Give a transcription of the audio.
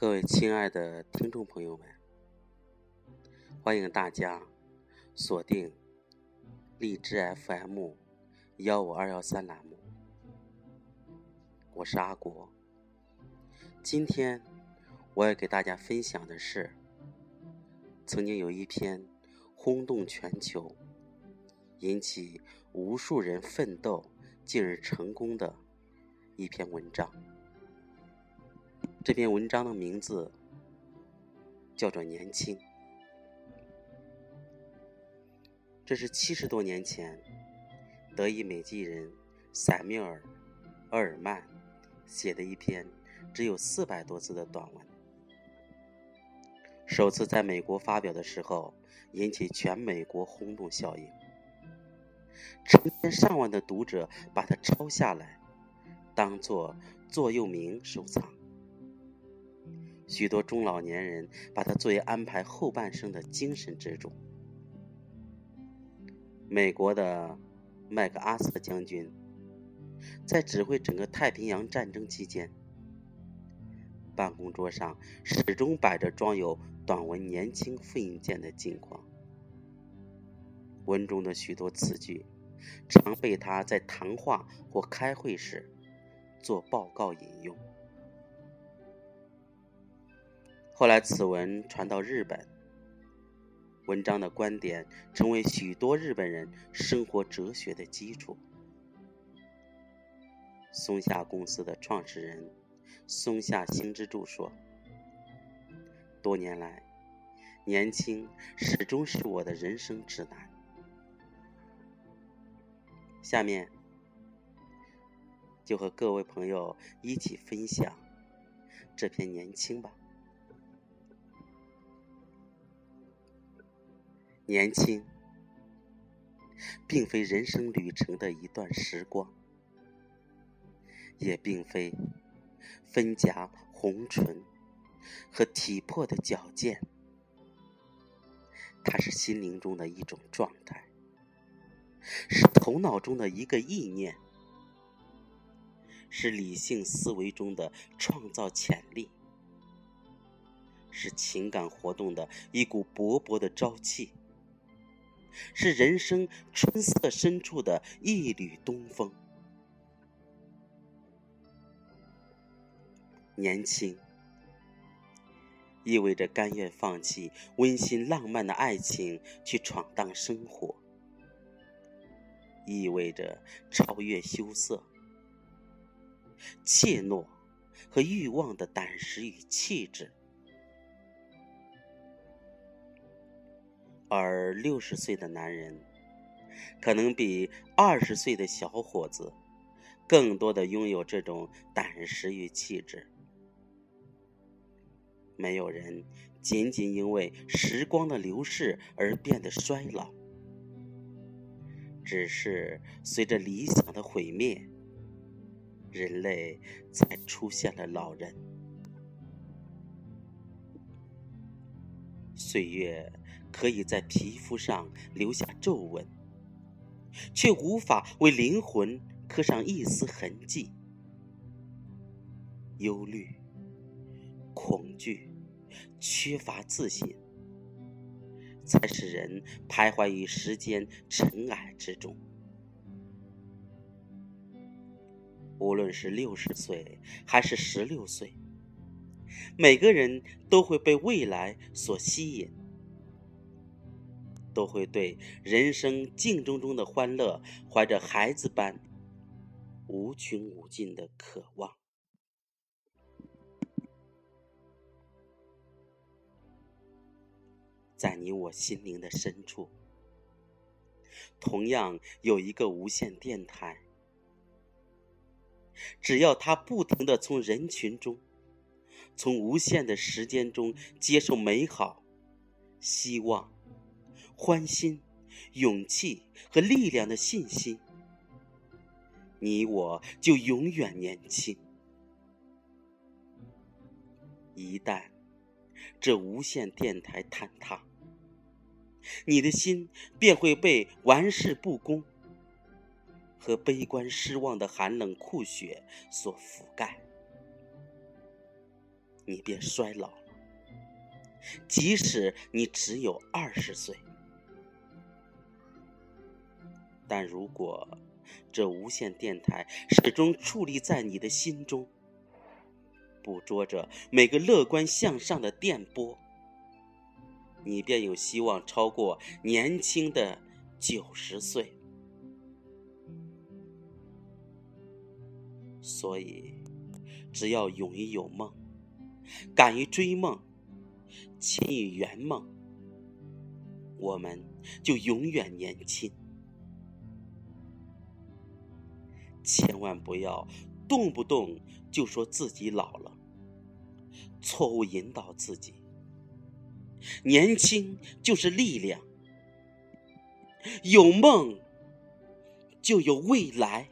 各位亲爱的听众朋友们，欢迎大家锁定荔枝 FM 幺五二幺三栏目，我是阿国。今天我要给大家分享的是，曾经有一篇轰动全球、引起无数人奋斗、进而成功的一篇文章。这篇文章的名字叫做《年轻》，这是七十多年前德裔美籍人塞缪尔·厄尔曼写的一篇只有四百多字的短文。首次在美国发表的时候，引起全美国轰动效应，成千上万的读者把它抄下来，当做座右铭收藏。许多中老年人把它作为安排后半生的精神支柱。美国的麦克阿瑟将军在指挥整个太平洋战争期间，办公桌上始终摆着装有短文《年轻》复印件的镜框，文中的许多词句常被他在谈话或开会时做报告引用。后来，此文传到日本，文章的观点成为许多日本人生活哲学的基础。松下公司的创始人松下幸之助说：“多年来，年轻始终是我的人生指南。”下面就和各位朋友一起分享这篇《年轻》吧。年轻，并非人生旅程的一段时光，也并非分颊红唇和体魄的矫健，它是心灵中的一种状态，是头脑中的一个意念，是理性思维中的创造潜力，是情感活动的一股勃勃的朝气。是人生春色深处的一缕东风。年轻，意味着甘愿放弃温馨浪漫的爱情，去闯荡生活；意味着超越羞涩、怯懦和欲望的胆识与气质。而六十岁的男人，可能比二十岁的小伙子更多的拥有这种胆识与气质。没有人仅仅因为时光的流逝而变得衰老，只是随着理想的毁灭，人类才出现了老人。岁月。可以在皮肤上留下皱纹，却无法为灵魂刻上一丝痕迹。忧虑、恐惧、缺乏自信，才使人徘徊于时间尘埃之中。无论是六十岁还是十六岁，每个人都会被未来所吸引。都会对人生竞争中的欢乐怀着孩子般无穷无尽的渴望，在你我心灵的深处，同样有一个无线电台。只要它不停的从人群中，从无限的时间中接受美好、希望。欢欣、勇气和力量的信心，你我就永远年轻。一旦这无线电台坍塌，你的心便会被玩世不恭和悲观失望的寒冷酷雪所覆盖。你便衰老了。即使你只有二十岁，但如果这无线电台始终矗立在你的心中，捕捉着每个乐观向上的电波，你便有希望超过年轻的九十岁。所以，只要勇于有梦，敢于追梦。勤于圆梦，我们就永远年轻。千万不要动不动就说自己老了，错误引导自己。年轻就是力量，有梦就有未来。